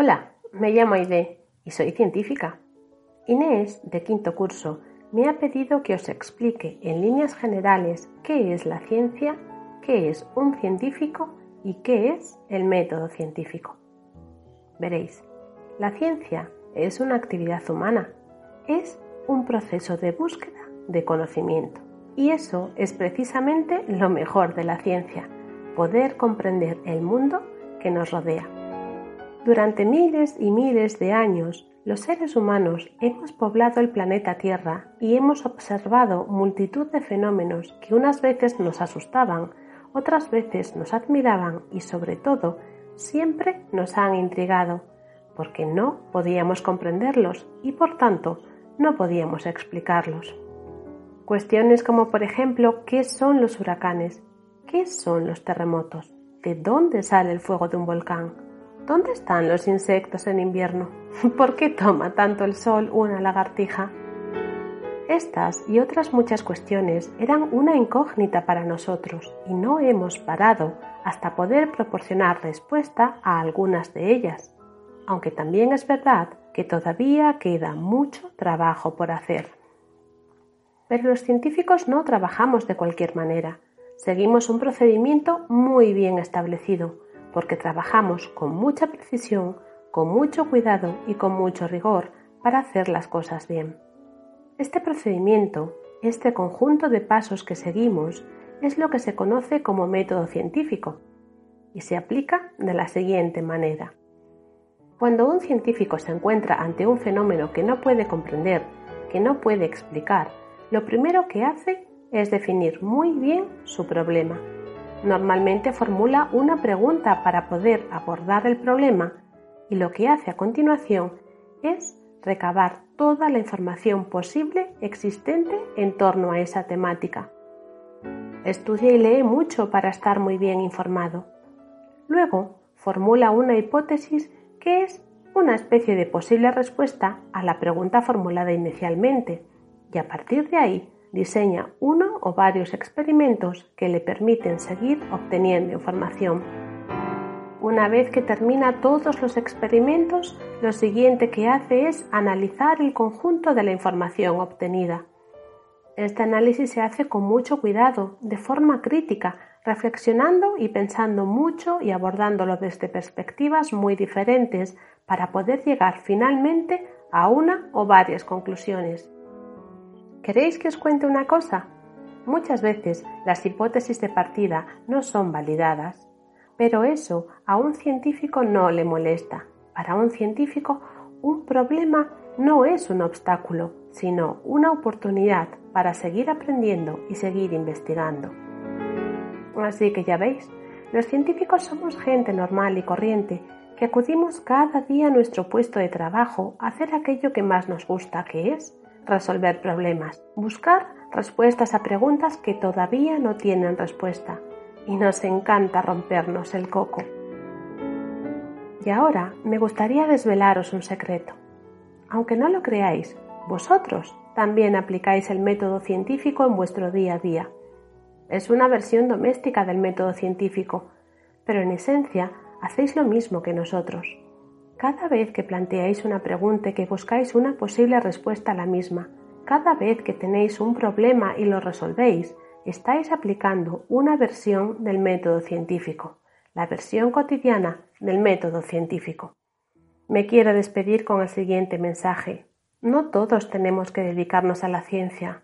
Hola, me llamo Aide y soy científica. Inés, de quinto curso, me ha pedido que os explique en líneas generales qué es la ciencia, qué es un científico y qué es el método científico. Veréis, la ciencia es una actividad humana, es un proceso de búsqueda de conocimiento. Y eso es precisamente lo mejor de la ciencia, poder comprender el mundo que nos rodea. Durante miles y miles de años, los seres humanos hemos poblado el planeta Tierra y hemos observado multitud de fenómenos que unas veces nos asustaban, otras veces nos admiraban y sobre todo siempre nos han intrigado, porque no podíamos comprenderlos y por tanto no podíamos explicarlos. Cuestiones como por ejemplo ¿qué son los huracanes? ¿Qué son los terremotos? ¿De dónde sale el fuego de un volcán? ¿Dónde están los insectos en invierno? ¿Por qué toma tanto el sol una lagartija? Estas y otras muchas cuestiones eran una incógnita para nosotros y no hemos parado hasta poder proporcionar respuesta a algunas de ellas, aunque también es verdad que todavía queda mucho trabajo por hacer. Pero los científicos no trabajamos de cualquier manera. Seguimos un procedimiento muy bien establecido, porque trabajamos con mucha precisión, con mucho cuidado y con mucho rigor para hacer las cosas bien. Este procedimiento, este conjunto de pasos que seguimos, es lo que se conoce como método científico y se aplica de la siguiente manera. Cuando un científico se encuentra ante un fenómeno que no puede comprender, que no puede explicar, lo primero que hace es definir muy bien su problema. Normalmente formula una pregunta para poder abordar el problema y lo que hace a continuación es recabar toda la información posible existente en torno a esa temática. Estudia y lee mucho para estar muy bien informado. Luego formula una hipótesis que es una especie de posible respuesta a la pregunta formulada inicialmente y a partir de ahí diseña uno o varios experimentos que le permiten seguir obteniendo información. Una vez que termina todos los experimentos, lo siguiente que hace es analizar el conjunto de la información obtenida. Este análisis se hace con mucho cuidado, de forma crítica, reflexionando y pensando mucho y abordándolo desde perspectivas muy diferentes para poder llegar finalmente a una o varias conclusiones. ¿Queréis que os cuente una cosa? Muchas veces las hipótesis de partida no son validadas, pero eso a un científico no le molesta. Para un científico, un problema no es un obstáculo, sino una oportunidad para seguir aprendiendo y seguir investigando. Así que ya veis, los científicos somos gente normal y corriente que acudimos cada día a nuestro puesto de trabajo a hacer aquello que más nos gusta, que es resolver problemas, buscar respuestas a preguntas que todavía no tienen respuesta. Y nos encanta rompernos el coco. Y ahora me gustaría desvelaros un secreto. Aunque no lo creáis, vosotros también aplicáis el método científico en vuestro día a día. Es una versión doméstica del método científico, pero en esencia hacéis lo mismo que nosotros. Cada vez que planteáis una pregunta y que buscáis una posible respuesta a la misma, cada vez que tenéis un problema y lo resolvéis, estáis aplicando una versión del método científico, la versión cotidiana del método científico. Me quiero despedir con el siguiente mensaje. No todos tenemos que dedicarnos a la ciencia,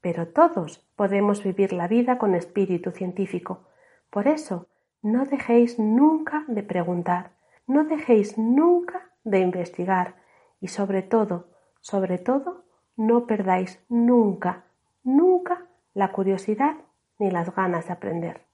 pero todos podemos vivir la vida con espíritu científico. Por eso, no dejéis nunca de preguntar no dejéis nunca de investigar y sobre todo, sobre todo, no perdáis nunca, nunca la curiosidad ni las ganas de aprender.